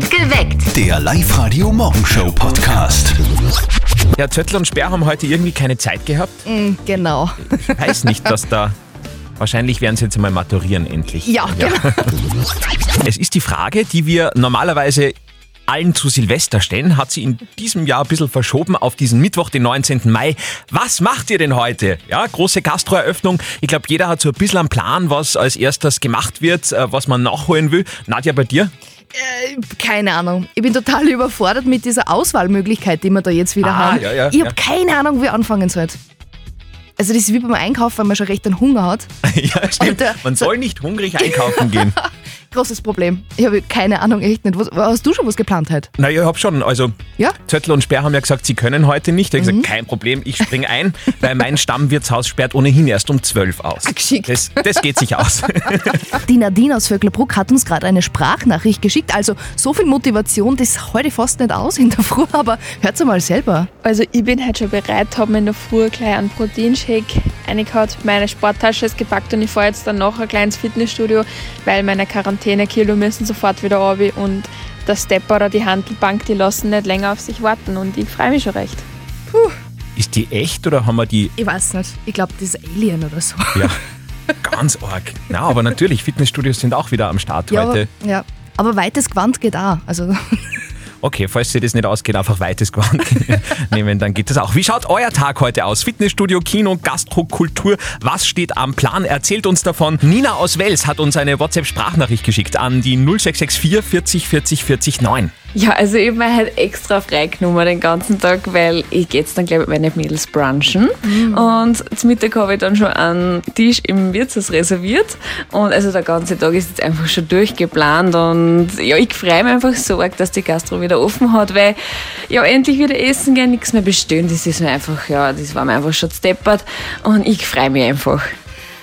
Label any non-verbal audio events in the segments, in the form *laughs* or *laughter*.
Geweckt. Der Live-Radio-Morgenshow-Podcast. Ja, Zöttl und Sperr haben heute irgendwie keine Zeit gehabt. Mm, genau. Ich weiß nicht, dass da. Wahrscheinlich werden sie jetzt einmal maturieren endlich. Ja, genau. Es ist die Frage, die wir normalerweise allen zu Silvester stellen, hat sie in diesem Jahr ein bisschen verschoben auf diesen Mittwoch, den 19. Mai. Was macht ihr denn heute? Ja, große Gastroeröffnung. Ich glaube, jeder hat so ein bisschen einen Plan, was als erstes gemacht wird, äh, was man nachholen will. Nadja, bei dir? Äh, keine Ahnung. Ich bin total überfordert mit dieser Auswahlmöglichkeit, die wir da jetzt wieder Ah, haben. ja, ja, ich habe ja. keine Ahnung, wie anfangen soll. Also das ist wie beim Einkaufen, wenn man schon recht einen Hunger hat. *laughs* ja, stimmt. Alter, Man so- soll nicht hungrig einkaufen gehen. *laughs* Großes Problem. Ich habe keine Ahnung, echt nicht. Was, hast du schon was geplant heute? Naja, ich hab schon. Also, Ja? Mhm. Zöttl und Sperr haben ja gesagt, sie können heute nicht. Ich habe gesagt, kein Problem, ich spring ein, weil mein Stammwirtshaus sperrt ohnehin erst um 12 aus. Geschickt. Das, das geht sich aus. *laughs* Die Nadine aus Vöcklerbruck hat uns gerade eine Sprachnachricht geschickt. Also so viel Motivation, das heute fast nicht aus in der Früh, *laughs* aber hört's mal selber. Also ich bin halt schon bereit, habe mir in der Früh gleich einen Proteinshake reingehauen, meine Sporttasche ist gepackt und ich fahre jetzt dann noch ein kleines Fitnessstudio, weil meine Quarantänekilo müssen sofort wieder runter und der Stepper oder die Handelbank, die lassen nicht länger auf sich warten und ich freue mich schon recht. Ist die echt oder haben wir die Ich weiß nicht. Ich glaube, das ist Alien oder so. ja, *laughs* ganz arg? Na, aber natürlich, Fitnessstudios sind auch wieder am Start Ja, heute. aber, ja. aber weites Gewand geht auch. Also Okay, falls dir das nicht ausgeht, einfach weites Gewand *laughs* nehmen, dann geht das auch. Wie schaut euer Tag heute aus? Fitnessstudio, Kino, Gastro, Kultur, was steht am Plan? Erzählt uns davon. Nina aus Wels hat uns eine WhatsApp-Sprachnachricht geschickt an die 0664 40 40 40 9. Ja, also ich habe mir halt extra freigenommen den ganzen Tag, weil ich gehe jetzt dann gleich mit meinen Mädels brunchen. Und zum Mittag habe ich dann schon einen Tisch im Wirtshaus reserviert. Und also der ganze Tag ist jetzt einfach schon durchgeplant. Und ja, ich freue mich einfach so arg, dass die Gastro wieder offen hat, weil ja, endlich wieder essen gehen, nichts mehr bestellen. Das ist mir einfach, ja, das war mir einfach schon steppert. Und ich freue mich einfach.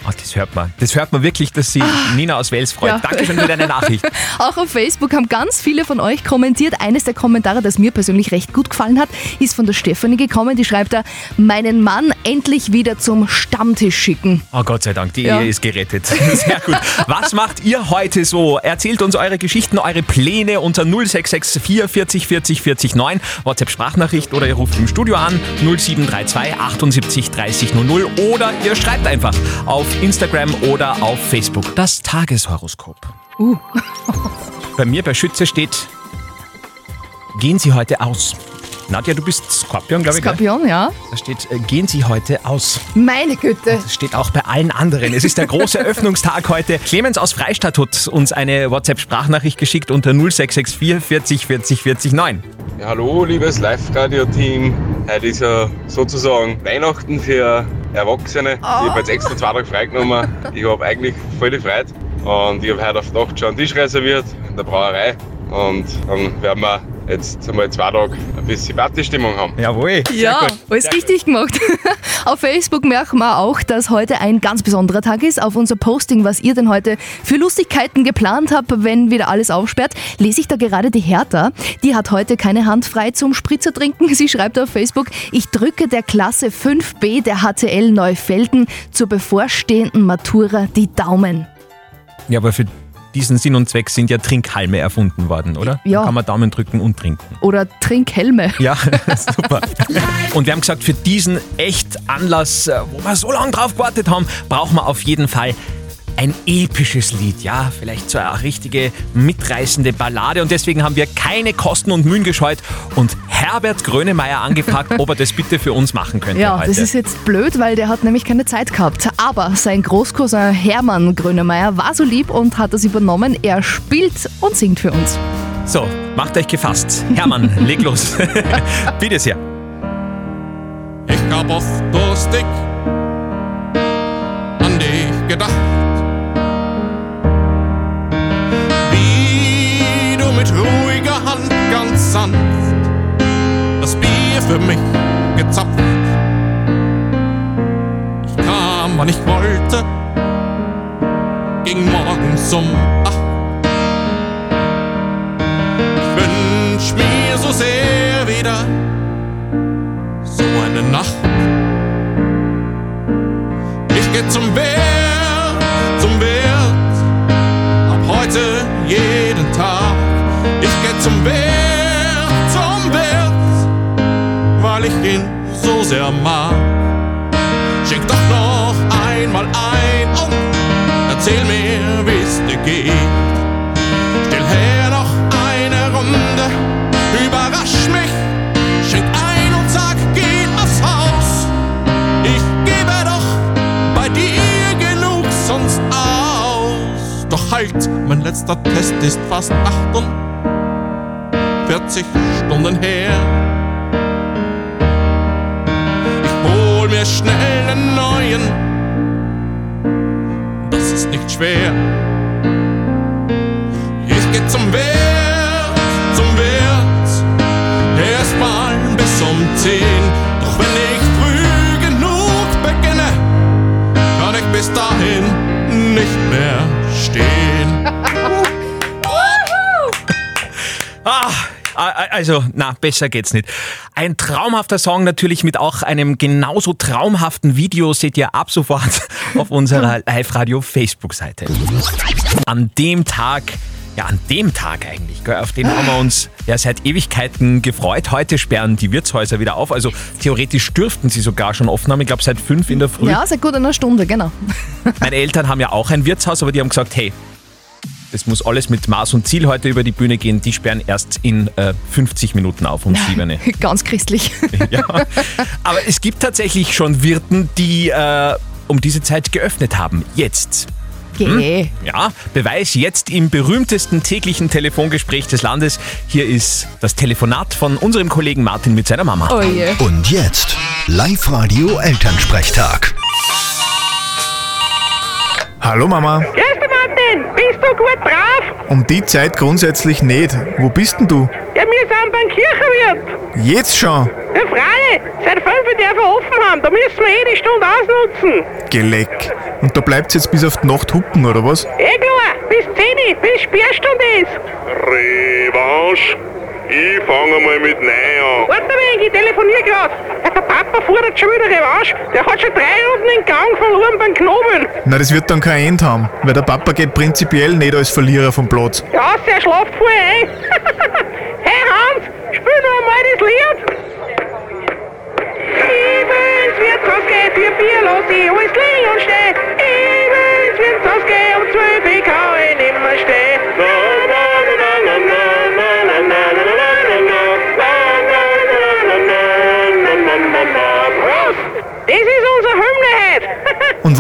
Oh, das hört man. Das hört man wirklich, dass sie Nina aus Wels freut. Ja. Danke schon für deine Nachricht. *laughs* Auch auf Facebook haben ganz viele von euch kommentiert. Eines der Kommentare, das mir persönlich recht gut gefallen hat, ist von der Stefanie gekommen. Die schreibt da, meinen Mann endlich wieder zum Stammtisch schicken. Oh Gott sei Dank, die Ja. Ehe ist gerettet. *laughs* Sehr gut. Was macht ihr heute so? Erzählt uns eure Geschichten, eure Pläne unter 0664 40 40 40 9. WhatsApp-Sprachnachricht oder ihr ruft im Studio an 0732 78 30 00 oder ihr schreibt einfach auf Instagram oder auf Facebook. Das Tageshoroskop. Uh. *laughs* Bei mir bei Schütze steht, gehen Sie heute aus. Nadja, du bist Skorpion, glaube ich. gell? Skorpion, ja? Da steht, äh, gehen Sie heute aus. Meine Güte. Das steht auch bei allen anderen. Es ist der große *laughs* Öffnungstag heute. Clemens aus Freistadt hat uns eine WhatsApp-Sprachnachricht geschickt unter 0664 40 40 40 9. Ja, hallo, liebes Live-Radio-Team. Heute ist ja sozusagen Weihnachten für Erwachsene. Ich habe jetzt extra zwei Tage freigenommen. Ich habe eigentlich voll die Freude. Und ich habe heute auf Nacht schon einen Tisch reserviert in der Brauerei. Und dann werden wir jetzt einmal zwei Tage ein bisschen Partystimmung haben. Jawohl. Ja, gut. alles Sehr richtig gemacht. *laughs* Auf Facebook merken wir auch, dass heute ein ganz besonderer Tag ist. Auf unser Posting, was ihr denn heute für Lustigkeiten geplant habt, wenn wieder alles aufsperrt, lese ich da gerade die Hertha. Die hat heute keine Hand frei zum Spritzer trinken. *laughs* Sie schreibt auf Facebook, ich drücke der Klasse 5b der HTL Neufelden zur bevorstehenden Matura die Daumen. Ja, aber für diesen Sinn und Zweck sind ja Trinkhalme erfunden worden, oder? Ja. Da kann man Daumen drücken und trinken. Oder Trinkhelme. Ja, *laughs* super. Und wir haben gesagt, für diesen echt Anlass, äh, wo wir so lange drauf gewartet haben, brauchen wir auf jeden Fall ein episches Lied, ja, vielleicht so eine richtige mitreißende Ballade und deswegen haben wir keine Kosten und Mühen gescheut und Herbert Grönemeyer angefragt, ob er das bitte für uns machen könnte Ja, heute. das ist jetzt blöd, weil der hat nämlich keine Zeit gehabt. Aber sein Großcousin Hermann Grönemeyer war so lieb und hat das übernommen. Er spielt und singt für uns. so, macht euch gefasst. Hermann, *laughs* leg los. *laughs* bitte sehr. Ich hab oft durstig an dich gedacht. Sanft das Bier für mich gezapft. Ich kam, wann ich wollte, ging morgens um acht. Ich wünsch mir so sehr wieder so eine Nacht. Ich geh zum Wert, zum Wert, ab heute jeden Tag. Ich geh zum Wirt, sehr mag. Schenk doch noch einmal ein und erzähl mir, wie's dir geht. Stell her noch eine Runde, überrasch mich, schenk ein und sag, geh aufs Haus. Ich gebe doch bei dir genug sonst aus. Doch halt, mein letzter Test ist fast 48 Stunden her. Schnell einen neuen, das ist nicht schwer. Ich geh zum Wirt, zum Wirt, erstmal bis um 10. Doch wenn ich früh genug beginne, kann ich bis dahin nicht mehr stehen. *laughs* Ah, also, na, besser geht's nicht. Ein traumhafter Song natürlich mit auch einem genauso traumhaften Video seht ihr ab sofort *laughs* auf unserer *laughs* Live-Radio-Facebook-Seite. An dem Tag, ja, an dem Tag eigentlich, gell, auf den haben wir uns ja seit Ewigkeiten gefreut. Heute sperren die Wirtshäuser wieder auf, also theoretisch dürften sie sogar schon offen haben. Ich glaube, seit fünf in der Früh. Ja, seit gut einer Stunde, genau. Meine Eltern haben ja auch ein Wirtshaus, aber die haben gesagt, hey, das muss alles mit Maß und Ziel heute über die Bühne gehen. Die sperren erst in äh, 50 Minuten auf um sieben. *laughs* Ganz christlich. *laughs* ja. Aber es gibt tatsächlich schon Wirten, die äh, um diese Zeit geöffnet haben. Jetzt. Geh. Ja, Beweis jetzt im berühmtesten täglichen Telefongespräch des Landes. Hier ist das Telefonat von unserem Kollegen Martin mit seiner Mama. Oh je. Und jetzt Live-Radio Elternsprechtag. Hallo Mama. Grüß Martin. Bist du gut drauf? Um die Zeit grundsätzlich nicht. Wo bist denn du? Ja, wir sind beim Kirchenwirt. Jetzt schon? Ja, freilich. Seit fünf dürfen wir offen haben. Da müssen wir eh die Stunde ausnutzen. Geleck. Und da bleibt's jetzt bis auf die Nacht hucken, oder was? Eh klar. Bis 10 Uhr, bis Sperrstunde ist. Revanche. Ich fange mal mit Nein an. Warte wenig, ich telefoniere gerade. Der Papa fordert schon wieder Revanche. Der hat schon drei Runden in Gang verloren beim Knobeln. Na, das wird dann kein End haben, weil der Papa geht prinzipiell nicht als Verlierer vom Platz. Ja, der schlaft voll ein. *laughs* hey Hans, spiel noch einmal das Lied. Ich will's Wirtshaus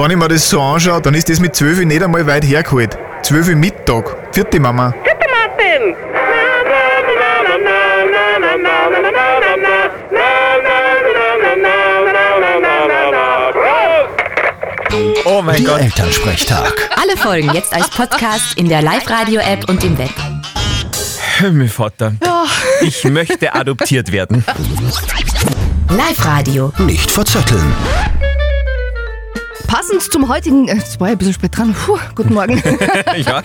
wenn ich mir das so anschaue, dann ist das mit 12 nicht einmal weit hergeholt. 12 Uhr Mittag. Vierte Mama. Bitte, Martin! Oh mein Der Gott. Elternsprechtag. Alle Folgen jetzt als Podcast in der Live-Radio-App und im Web. Himmelvater. Ich möchte adoptiert werden. Live-Radio. Nicht verzetteln. Passend zum heutigen, äh, jetzt war ich ein bisschen spät dran, Puh, guten Morgen. *laughs* *laughs* ja.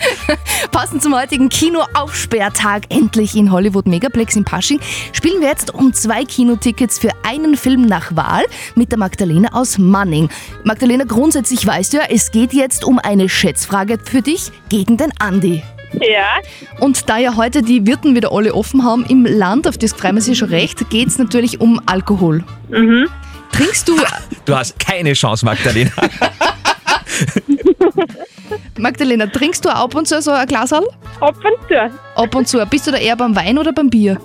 Passend zum heutigen Kinoaufsperrtag, endlich in Hollywood Megaplex in Pasching, spielen wir jetzt um zwei Kinotickets für einen Film nach Wahl mit der Magdalena aus Manning. Magdalena, grundsätzlich weißt du ja, es geht jetzt um eine Schätzfrage für dich gegen den Andi. Ja, Und da ja heute die Wirten wieder alle offen haben im Land, auf das freuen wir sich schon recht, geht es natürlich um Alkohol. Trinkst du, Du hast keine Chance, Magdalena. *laughs* Magdalena, trinkst du ab und zu so ein Glas ab und zu. Ab und zu. Bist du da eher beim Wein oder beim Bier?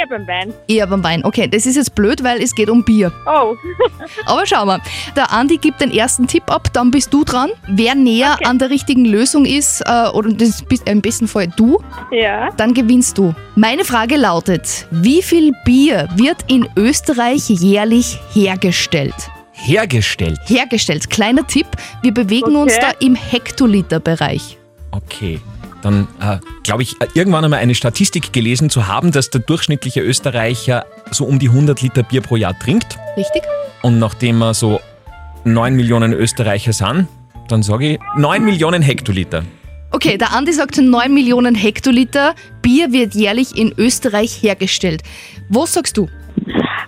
Eher beim Wein. Eher beim Wein. Okay, das ist jetzt blöd, weil es geht um Bier. Oh, *laughs* Aber schau mal, der Andi gibt den ersten Tipp ab, dann bist du dran. Wer näher an der richtigen Lösung ist, äh, oder das bist im besten Fall du, ja. dann gewinnst du. Meine Frage lautet, wie viel Bier wird in Österreich jährlich hergestellt? Hergestellt. Hergestellt. Kleiner Tipp, wir bewegen uns Okay. da im Hektoliterbereich. Okay. Dann äh, glaube ich, äh, irgendwann einmal eine Statistik gelesen zu haben, dass der durchschnittliche Österreicher so um die 100 Liter Bier pro Jahr trinkt. Richtig? Und nachdem wir so 9 Millionen Österreicher sind, dann sage ich 9 Millionen Hektoliter. Okay, der Andi sagt 9 Millionen Hektoliter Bier wird jährlich in Österreich hergestellt. Was sagst du?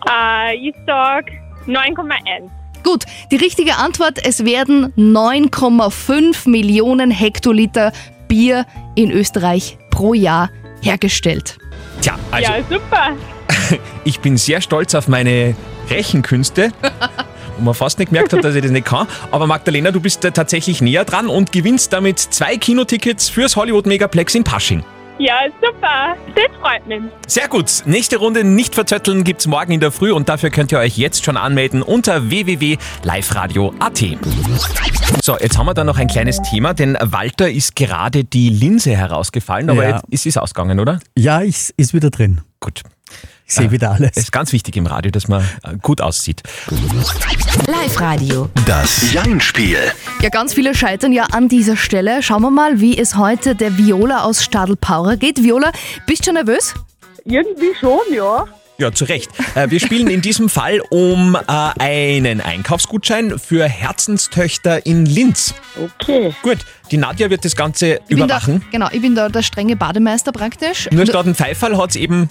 Äh, ich sag 9,1. Gut, die richtige Antwort, es werden 9,5 Millionen Hektoliter Bier in Österreich pro Jahr hergestellt. Tja, also ja, super. *laughs* ich bin sehr stolz auf meine Rechenkünste. Wo man fast nicht gemerkt hat, dass ich das nicht kann. Aber Magdalena, du bist tatsächlich näher dran und gewinnst damit zwei Kinotickets fürs Hollywood Megaplex in Pasching. Ja, super. Das freut mich. Sehr gut. Nächste Runde nicht verzötteln gibt's morgen in der Früh und dafür könnt ihr euch jetzt schon anmelden unter www.liveradio.at. So, jetzt haben wir da noch ein kleines Thema, denn Walter ist gerade die Linse herausgefallen, aber Ja. jetzt ist es ausgegangen, oder? Ja, ich, ist wieder drin. Gut. Ich sehe wieder alles. Es ist ganz wichtig im Radio, dass man äh, gut aussieht. Live-Radio. Das Jein-Spiel. Ja, ganz viele scheitern ja an dieser Stelle. Schauen wir mal, wie es heute der Viola aus Stadl-Paurer geht. Viola, bist du schon nervös? Irgendwie schon, ja. Ja, zu Recht. Äh, Wir spielen in diesem Fall um äh, einen Einkaufsgutschein für Herzenstöchter in Linz. Okay. Gut, die Nadja wird das Ganze Ich bin da, überwachen. genau, ich bin da der strenge Bademeister praktisch. Nur statt ein Pfeiferl hat es eben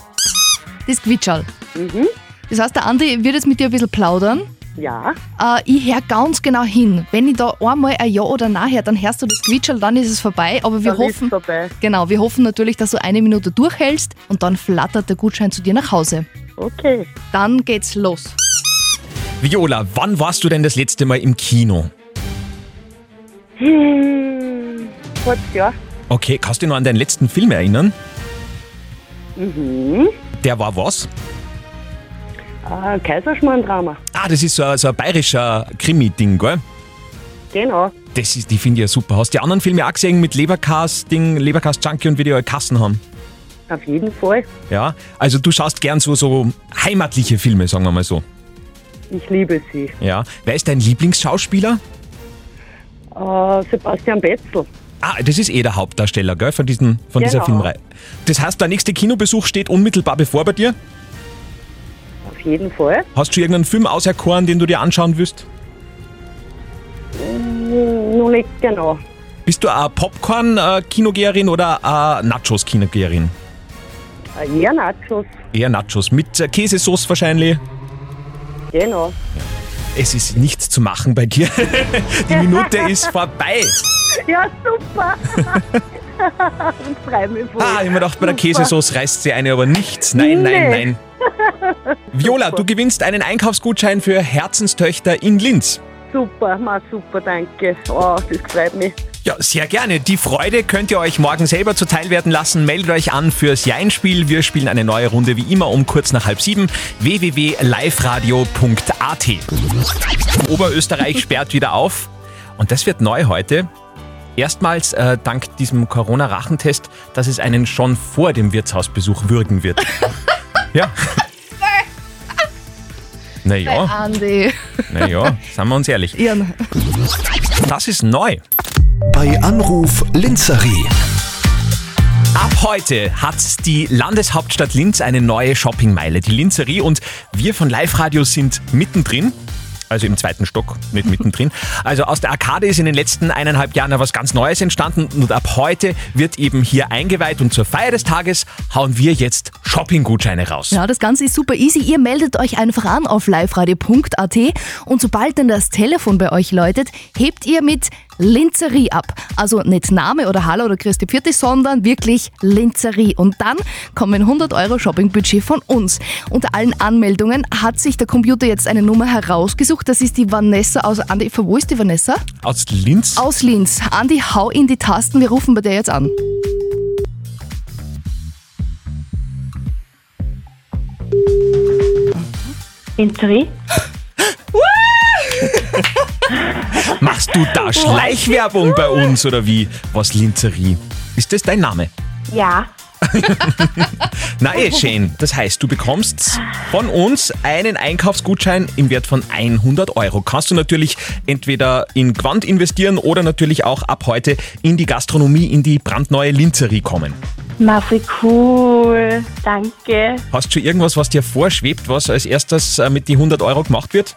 Das Gwitschal. Mhm. Das heißt, der Andi wird jetzt mit dir ein bisschen plaudern. Ja. Äh, ich höre ganz genau hin. Wenn ich da einmal ein Ja oder Nein höre, dann hörst du das Gwitschal, dann ist es vorbei. Aber wir Dann ist hoffen, vorbei. genau, wir hoffen natürlich, dass du eine Minute durchhältst und dann flattert der Gutschein zu dir nach Hause. Okay. Dann geht's los. Viola, wann warst du denn das letzte Mal im Kino? Hm. Kurz, ja. Okay, kannst du dich noch an deinen letzten Film erinnern? Mhm. Der war was? Ah, Kaiserschmarrn-Drama. Ah, das ist so, ein- so ein bayerischer Krimi-Ding, gell? Genau. Das ist, die finde ich ja super. Hast du die anderen Filme auch gesehen mit Leberkas-Ding, Leberkas-Junkie und wie die alle Kassen haben? Auf jeden Fall. Ja, also du schaust gern so, so heimatliche Filme, sagen wir mal so. Ich liebe sie. Ja. Wer ist dein Lieblingsschauspieler? Äh, Sebastian Betzel. Ah, das ist eh der Hauptdarsteller, gell, von, diesen, von dieser Genau. Filmreihe. Das heißt, der nächste Kinobesuch steht unmittelbar bevor bei dir? Auf jeden Fall. Hast du schon irgendeinen Film auserkoren, den du dir anschauen willst? Hm, noch nicht genau. Bist du eine Popcorn-Kinogeherin oder eine Nachos-Kinogeherin? Äh, eher Nachos. Eher Nachos. Mit Käsesauce wahrscheinlich. Genau. Es ist nichts zu machen bei dir. *laughs* Die Minute ist vorbei. Ja, super. *laughs* ich freue mich voll. Ah, ich mir gedacht, bei der Super. Käsesauce reißt sie eine, aber nichts. Nein, nein, nein. *laughs* Viola, du gewinnst einen Einkaufsgutschein für Herzenstöchter in Linz. Super, ma super, danke. Oh, das freut mich. Ja, sehr gerne. Die Freude könnt ihr euch morgen selber zuteil werden lassen. Meldet euch an fürs Jein-Spiel. Wir spielen eine neue Runde wie immer um kurz nach halb sieben. www.liveradio.at Oberösterreich sperrt wieder auf. Und das wird neu heute. Erstmals äh, dank diesem Corona-Rachentest, dass es einen schon vor dem Wirtshausbesuch würgen wird. *laughs* ja. *laughs* Naja, naja, seien wir uns ehrlich. Ian. Das ist neu. Bei Anruf Linzerie. Ab heute hat die Landeshauptstadt Linz eine neue Shoppingmeile, die Linzerie. Und wir von Live Radio sind mittendrin. Also im zweiten Stock, nicht mittendrin. Also aus der Arkade ist in den letzten eineinhalb Jahren ja was ganz Neues entstanden und ab heute wird eben hier eingeweiht und zur Feier des Tages hauen wir jetzt Shoppinggutscheine raus. Ja, das Ganze ist super easy. Ihr meldet euch einfach an auf liveradio.at und sobald dann das Telefon bei euch läutet, hebt ihr mit Linzerie ab. Also nicht Name oder Hallo oder Christi Pfirti, sondern wirklich Linzerie. Und dann kommen 100 Euro Shoppingbudget von uns. Unter allen Anmeldungen hat sich der Computer jetzt eine Nummer herausgesucht. Das ist die Vanessa aus Andi. Wo ist die Vanessa? Aus Linz? Aus Linz. Andi, hau in die Tasten. Wir rufen bei der jetzt an. Linzerie? *laughs* Machst du da Schleichwerbung bei uns oder wie? Was Linzerie? Ist das dein Name? Ja. *laughs* Na eh, schön. Das heißt, du bekommst von uns einen Einkaufsgutschein im Wert von 100 Euro. Kannst du natürlich entweder in Quant investieren oder natürlich auch ab heute in die Gastronomie, in die brandneue Linzerie kommen. Ma, wie cool. Danke. Hast du schon irgendwas, was dir vorschwebt, was als erstes äh, mit die 100 Euro gemacht wird?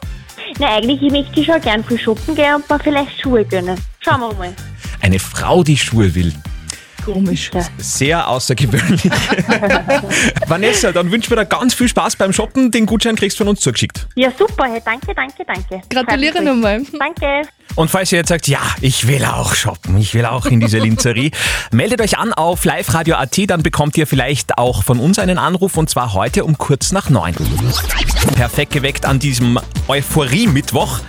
Na, eigentlich möchte ich schon gern viel shoppen gehen und mir vielleicht Schuhe gönnen. Schauen wir mal. Eine Frau, die Schuhe will. Komisch. Sehr außergewöhnlich. *laughs* Vanessa, dann wünschen wir dir ganz viel Spaß beim Shoppen. Den Gutschein kriegst du von uns zugeschickt. Ja, super. Hey, danke, danke, danke. Gratuliere nochmal. Danke. Und falls ihr jetzt sagt, ja, ich will auch shoppen, ich will auch in diese Linzerie, *laughs* meldet euch an auf liveradio.at, dann bekommt ihr vielleicht auch von uns einen Anruf und zwar heute um kurz nach neun. Perfekt geweckt an diesem Euphorie-Mittwoch.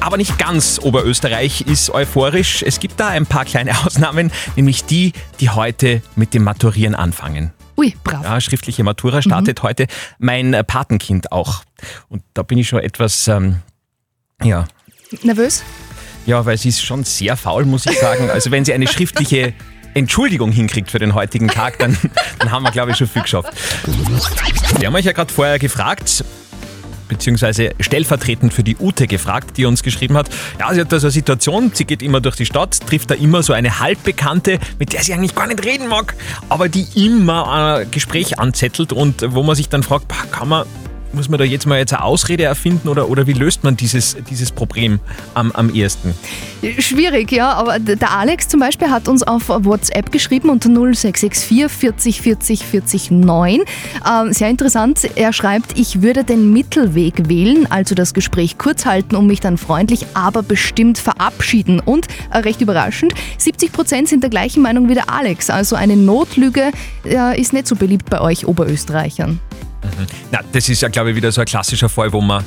Aber nicht ganz Oberösterreich ist euphorisch. Es gibt da ein paar kleine *laughs* Ausnahmen, nämlich die, die heute mit dem Maturieren anfangen. Ui, brav. Ja, schriftliche Matura startet heute. Mein äh, Patenkind auch. Und da bin ich schon etwas, ähm, ja, Nervös? ja, weil sie ist schon sehr faul, muss ich sagen. *laughs* Also wenn sie eine schriftliche Entschuldigung hinkriegt für den heutigen Tag, dann, dann haben wir, glaube ich, schon viel geschafft. Wir haben euch ja gerade vorher gefragt, beziehungsweise stellvertretend für die Ute gefragt, die uns geschrieben hat, ja, sie hat da so eine Situation, sie geht immer durch die Stadt, trifft da immer so eine Halbbekannte, mit der sie eigentlich gar nicht reden mag, aber die immer ein Gespräch anzettelt und wo man sich dann fragt, kann man, muss man da jetzt mal jetzt eine Ausrede erfinden oder, oder wie löst man dieses, dieses Problem am, am ehesten? Schwierig, ja, aber der Alex zum Beispiel hat uns auf WhatsApp geschrieben unter 0664 40 40 40 9. Ähm, sehr interessant, er schreibt, ich würde den Mittelweg wählen, also das Gespräch kurz halten und mich dann freundlich, aber bestimmt verabschieden. Und äh, recht überraschend, 70 Prozent sind der gleichen Meinung wie der Alex, also eine Notlüge äh, ist nicht so beliebt bei euch Oberösterreichern. Na, das ist ja, glaube ich, wieder so ein klassischer Fall, wo man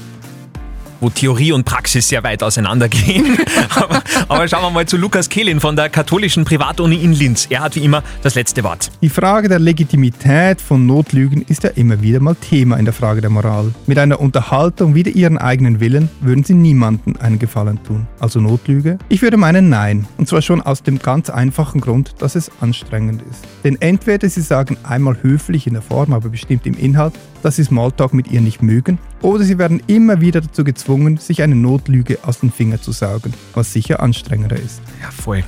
wo Theorie und Praxis sehr weit auseinandergehen. *laughs* aber, aber schauen wir mal zu Lukas Kehlin von der katholischen Privatuni in Linz. Er hat wie immer das letzte Wort. Die Frage der Legitimität von Notlügen ist ja immer wieder mal Thema in der Frage der Moral. Mit einer Unterhaltung wider ihren eigenen Willen würden sie niemandem einen Gefallen tun. Also Notlüge? Ich würde meinen Nein. Und zwar schon aus dem ganz einfachen Grund, dass es anstrengend ist. Denn entweder sie sagen einmal höflich in der Form, aber bestimmt im Inhalt, dass sie Smalltalk mit ihr nicht mögen, oder sie werden immer wieder dazu gezwungen, sich eine Notlüge aus den Fingern zu saugen, was sicher anstrengender ist. Ja, voll.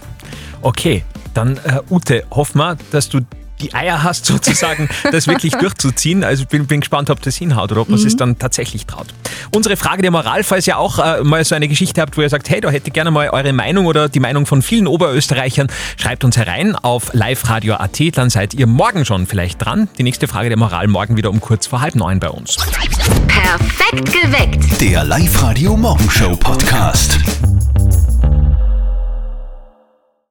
Okay, dann äh, Ute, hoffen wir, dass du die Eier hast, *laughs* sozusagen, das wirklich durchzuziehen. Also bin, bin gespannt, ob das hinhaut oder ob man Mhm. es dann tatsächlich traut. Unsere Frage der Moral, falls ihr auch äh, mal so eine Geschichte habt, wo ihr sagt, hey, da hätte ich gerne mal eure Meinung oder die Meinung von vielen Oberösterreichern, schreibt uns herein auf liveradio.at, dann seid ihr morgen schon vielleicht dran. Die nächste Frage der Moral morgen wieder um kurz vor halb neun bei uns. Perfekt geweckt. Der Live-Radio Morgenshow Podcast.